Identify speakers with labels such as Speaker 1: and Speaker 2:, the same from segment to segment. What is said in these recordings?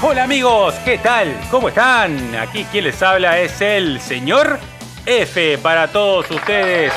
Speaker 1: Hola amigos, ¿qué tal? ¿Cómo están? Aquí quien les habla es el señor F para todos ustedes.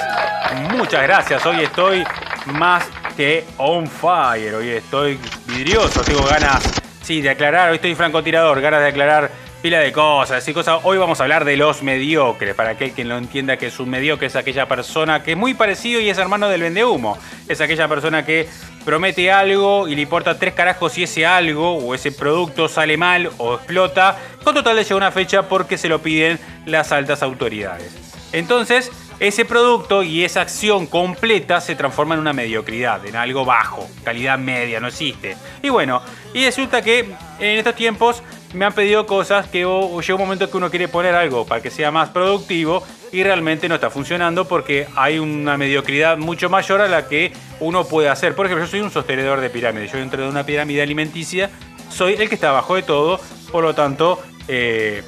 Speaker 1: Muchas gracias, hoy estoy más que on fire, hoy estoy vidrioso, tengo ganas, sí, de aclarar, hoy estoy francotirador, ganas de aclarar pila de cosas y cosas. Hoy vamos a hablar de los mediocres. Para aquel que no entienda que es un mediocre, es aquella persona que es muy parecido y es hermano del vendehumo. Es aquella persona que promete algo y le importa tres carajos si ese algo o ese producto sale mal o explota, con total de llegar una fecha porque se lo piden las altas autoridades. Entonces, ese producto y esa acción completa se transforma en una mediocridad, en algo bajo, calidad media, no existe. Y bueno, y resulta que en estos tiempos me han pedido cosas que llega un momento que uno quiere poner algo para que sea más productivo y realmente no está funcionando porque hay una mediocridad mucho mayor a la que uno puede hacer. Por ejemplo, yo soy un sostenedor de pirámide, yo dentro de una pirámide alimenticia soy el que está abajo de todo, por lo tanto eh,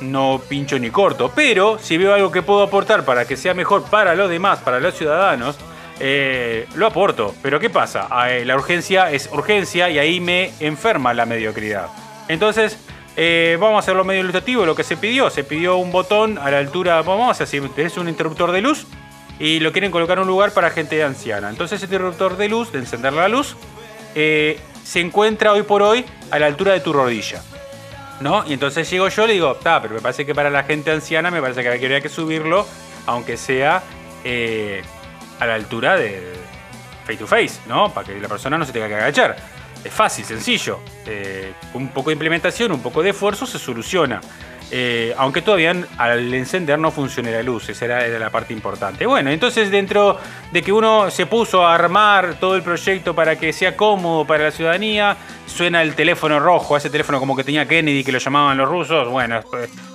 Speaker 1: no pincho ni corto. Pero si veo algo que puedo aportar para que sea mejor para los demás, para los ciudadanos, eh, lo aporto. Pero ¿qué pasa? Ah, eh, la urgencia es urgencia y ahí me enferma la mediocridad. Entonces, eh, vamos a hacerlo medio ilustrativo, lo que se pidió. Se pidió un botón a la altura, vamos a decir, tenés un interruptor de luz y lo quieren colocar en un lugar para gente anciana. Entonces ese interruptor de luz, de encender la luz, eh, se encuentra hoy por hoy a la altura de tu rodilla. ¿No? Y entonces llego yo y le digo, pero me parece que para la gente anciana me parece que habría que subirlo, aunque sea eh, a la altura de face to face, ¿no? Para que la persona no se tenga que agachar. Es fácil, sencillo. Eh, un poco de implementación, un poco de esfuerzo se soluciona. Eh, aunque todavía al encender no funcione la luz, esa era, la parte importante. Bueno, entonces dentro de que uno se puso a armar todo el proyecto para que sea cómodo para la ciudadanía, suena el teléfono rojo, ese teléfono como que tenía Kennedy, que lo llamaban los rusos, bueno,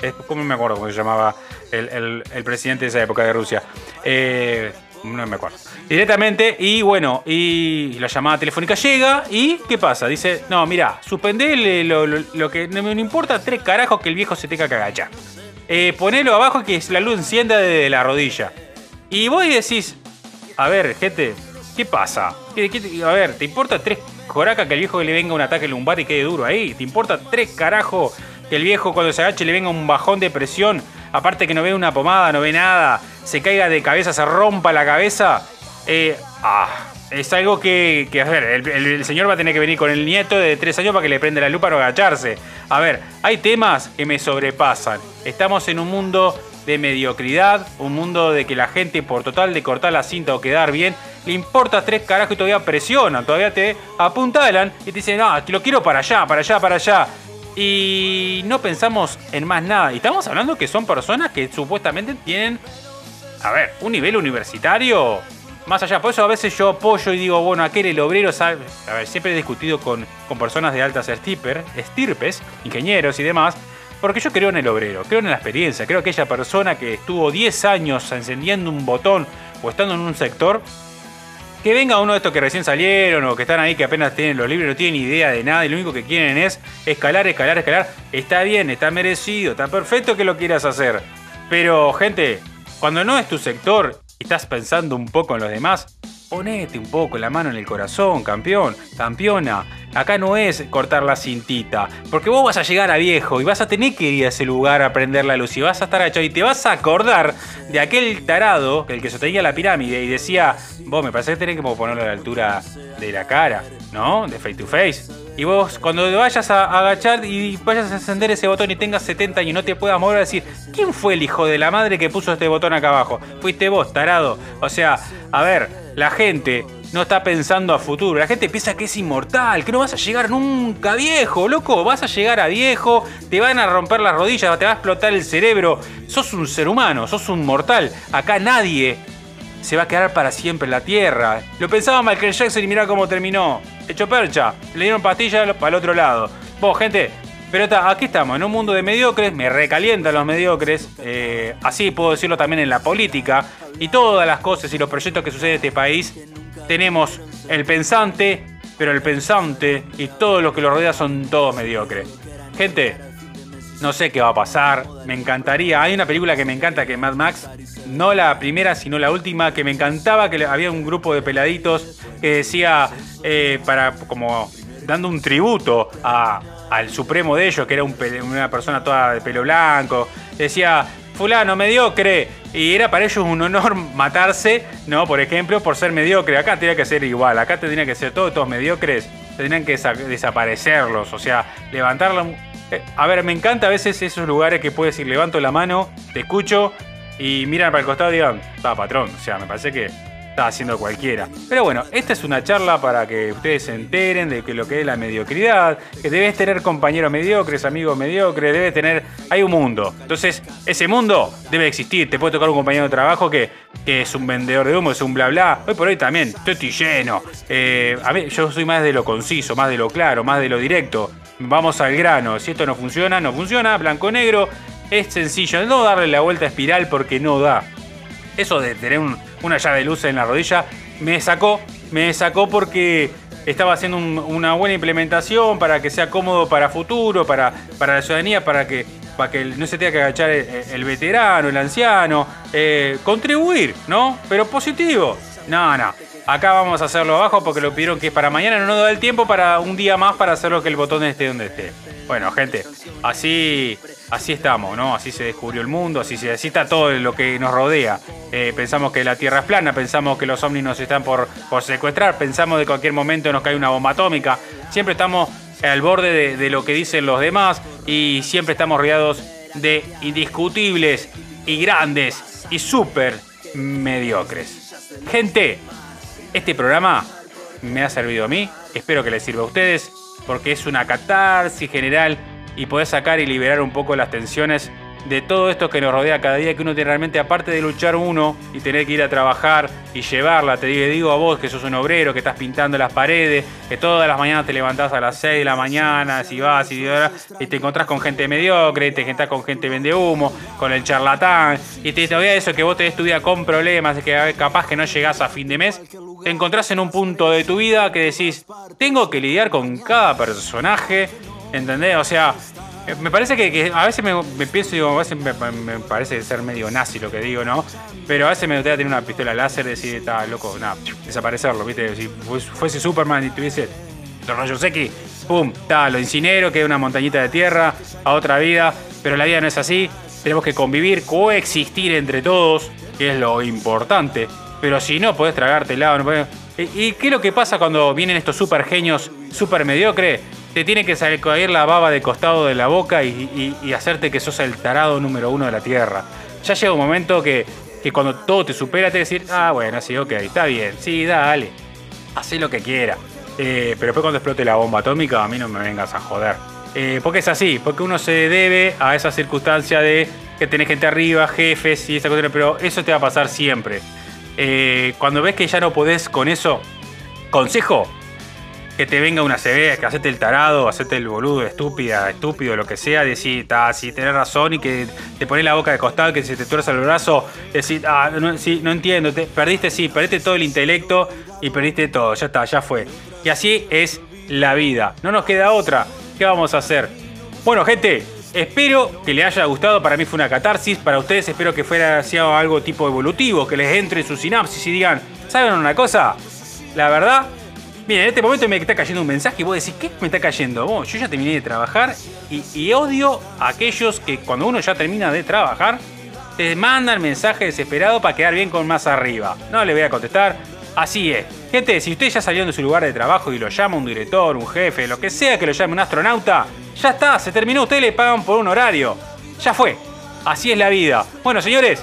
Speaker 1: es, como me acuerdo cómo se llamaba el, el, presidente de esa época de Rusia. Eh, no me acuerdo. Directamente, y bueno, y la llamada telefónica llega, y ¿qué pasa? Dice, no, mira, suspendele lo, que no me importa, tres carajos que el viejo se tenga que agachar. Eh, ponelo abajo que la luz encienda desde la rodilla. Y vos decís, a ver, gente, ¿qué pasa? a ver, ¿te importa tres coracas que el viejo le venga un ataque lumbar y quede duro ahí? ¿Te importa tres carajos que el viejo cuando se agache le venga un bajón de presión? Aparte que no ve una pomada, no ve nada se caiga de cabeza, se rompa la cabeza, eh, ah, es algo que, a ver, el, señor va a tener que venir con el nieto de tres años para que le prenda la luz para agacharse. A ver, hay temas que me sobrepasan. Estamos en un mundo de mediocridad, un mundo de que la gente por total de cortar la cinta o quedar bien, le importa tres carajos y todavía presionan, todavía te apuntalan y te dicen, no, te lo quiero para allá, para allá, para allá. Y no pensamos en más nada. Y estamos hablando que son personas que supuestamente tienen a ver, un nivel universitario, más allá, por eso a veces yo apoyo y digo, bueno, aquel el obrero sabe, a ver, siempre he discutido con, con personas de altas estirpes, ingenieros y demás, porque yo creo en el obrero, creo en la experiencia, creo que aquella persona que estuvo 10 años encendiendo un botón o estando en un sector, que venga uno de estos que recién salieron o que están ahí que apenas tienen los libros, no tienen idea de nada y lo único que quieren es escalar, escalar, escalar. Está bien, está merecido, está perfecto que lo quieras hacer. Pero, gente, cuando no es tu sector y estás pensando un poco en los demás, ponete un poco la mano en el corazón, campeón, campeona. Acá no es cortar la cintita, porque vos vas a llegar a viejo y vas a tener que ir a ese lugar a prender la luz y vas a estar hecho y te vas a acordar de aquel tarado, el que sostenía la pirámide y decía, vos me parece que tenés que ponerlo a la altura de la cara, ¿no? De face to face. Y vos, cuando vayas a agachar y vayas a encender ese botón y tengas 70 años y no te puedas mover, a decir, ¿quién fue el hijo de la madre que puso este botón acá abajo? Fuiste vos, tarado. O sea, a ver, la gente no está pensando a futuro. La gente piensa que es inmortal, que no vas a llegar nunca viejo, loco. Vas a llegar a viejo, te van a romper las rodillas, te va a explotar el cerebro. Sos un ser humano, sos un mortal. Acá nadie se va a quedar para siempre en la tierra. Lo pensaba Michael Jackson y mira cómo terminó. Hecho percha. Le dieron pastillas para el otro lado. Vos, gente, pero está, aquí estamos, en un mundo de mediocres, me recalientan los mediocres, eh, así puedo decirlo también en la política, y todas las cosas y los proyectos que suceden en este país, tenemos el pensante, pero el pensante y todo lo que lo rodea son todos mediocres. Gente, no sé qué va a pasar, me encantaría, hay una película que me encanta que es Mad Max, no la primera, sino la última, que me encantaba, que había un grupo de peladitos que decía, eh, para como dando un tributo al supremo de ellos, que era una persona toda de pelo blanco. Decía, fulano, mediocre. Y era para ellos un honor matarse, ¿no? Por ejemplo, por ser mediocre. Acá tenía que ser igual, acá tendría que ser todos, todos mediocres, tendrían que desaparecerlos, o sea, levantarla. Eh, a ver, me encanta a veces esos lugares que puedes decir, levanto la mano, te escucho y miran para el costado y digan, está patrón. O sea, me parece que está haciendo cualquiera. Pero bueno, esta es una charla para que ustedes se enteren de que lo que es la mediocridad, que debes tener compañeros mediocres, amigos mediocres, debes tener... Hay un mundo. Entonces, ese mundo debe existir. Te puede tocar un compañero de trabajo que, que es un vendedor de humo, es un bla bla. Hoy por hoy también, estoy lleno. Eh, a mí, yo soy más de lo conciso, más de lo claro, más de lo directo. Vamos al grano. Si esto no funciona, no funciona. Blanco negro. Es sencillo. No darle la vuelta a espiral porque no da. Eso de tener una llave de luz en la rodilla me sacó, me sacó porque estaba haciendo una buena implementación para que sea cómodo para futuro, para, para la ciudadanía, para que, para que no se tenga que agachar el, veterano, el anciano, eh, contribuir, ¿no? Pero positivo. No, no. Acá vamos a hacerlo abajo porque lo pidieron que es para mañana, no nos da el tiempo para un día más para hacerlo que el botón esté donde esté. Bueno, gente, así así estamos, ¿no? Así se descubrió el mundo, así, así está todo lo que nos rodea. Eh, pensamos que la Tierra es plana, pensamos que los ovnis nos están por, por secuestrar, pensamos de cualquier momento nos cae una bomba atómica. Siempre estamos al borde de, lo que dicen los demás y siempre estamos rodeados de indiscutibles y grandes y súper mediocres. Gente, este programa me ha servido a mí, espero que les sirva a ustedes, porque es una catarsis general y podés sacar y liberar un poco las tensiones de todo esto que nos rodea cada día, que uno tiene realmente, aparte de luchar uno y tener que ir a trabajar y llevarla, te digo, a vos que sos un obrero, que estás pintando las paredes, que todas las mañanas te levantás a las 6 de la mañana, si vas y, te encontrás con gente mediocre, te encontrás con gente vende humo, con el charlatán, y te todavía eso que vos te estudias con problemas, que capaz que no llegás a fin de mes, te encontrás en un punto de tu vida que decís, tengo que lidiar con cada personaje ¿Entendés? O sea, me parece que, a veces me, pienso, digo, a veces me, parece ser medio nazi lo que digo, ¿no? Pero a veces me gustaría tener una pistola láser y decir, está loco, nada, desaparecerlo, ¿viste? Si fuese Superman y tuviese los rayos X, pum, está, lo incinero, queda una montañita de tierra, a otra vida, pero la vida no es así. Tenemos que convivir, coexistir entre todos, que es lo importante. Pero si no, podés tragártela. No ¿Y qué es lo que pasa cuando vienen estos super genios, super mediocres? Te tiene que salir la baba de costado de la boca y, hacerte que sos el tarado número uno de la Tierra. Ya llega un momento que, cuando todo te supera, te decir, ah, bueno, sí, ok, está bien, sí, dale, haz lo que quiera. Eh, pero después cuando explote la bomba atómica, a mí no me vengas a joder. Eh, porque es así, porque uno se debe a esa circunstancia de que tenés gente arriba, jefes y esa cosa, pero eso te va a pasar siempre. Eh, cuando ves que ya no podés con eso, consejo, que te venga una CB, que hacete el tarado, hacete el boludo, estúpida, estúpido, lo que sea, decir, ah, si tenés razón y que te pones la boca de costado, que se te tuerza el brazo, decir, ah, no, sí, no entiendo, te, perdiste, sí, perdiste todo el intelecto y perdiste todo, ya está, ya fue. Y así es la vida, no nos queda otra, ¿qué vamos a hacer? Bueno, gente, espero que les haya gustado, para mí fue una catarsis, para ustedes espero que fuera algo tipo evolutivo, que les entre en su sinapsis y digan, ¿saben una cosa? La verdad, Bien, en este momento me está cayendo un mensaje y vos decís, ¿qué me está cayendo? yo ya terminé de trabajar y, odio a aquellos que cuando uno ya termina de trabajar, te mandan mensaje desesperado para quedar bien con más arriba. No le voy a contestar. Así es. Gente, si usted ya salió de su lugar de trabajo y lo llama un director, un jefe, lo que sea que lo llame un astronauta, ya está, se terminó. Ustedes le pagan por un horario. Ya fue. Así es la vida. Bueno, señores,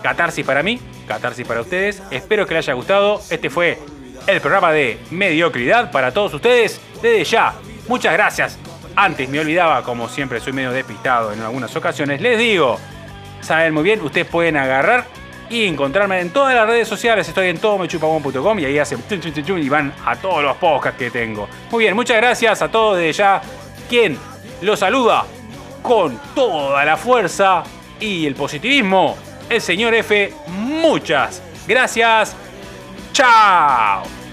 Speaker 1: catarsis para mí, catarsis para ustedes. Espero que les haya gustado. Este fue el programa de mediocridad para todos ustedes desde ya. Muchas gracias. Antes me olvidaba, como siempre soy medio despistado en algunas ocasiones, les digo, saben muy bien, ustedes pueden agarrar y encontrarme en todas las redes sociales. Estoy en todomechupabón.com y ahí hacen y van a todos los podcasts que tengo. Muy bien, muchas gracias a todos desde ya. Quien los saluda con toda la fuerza y el positivismo, el señor F. Muchas gracias. Tchau!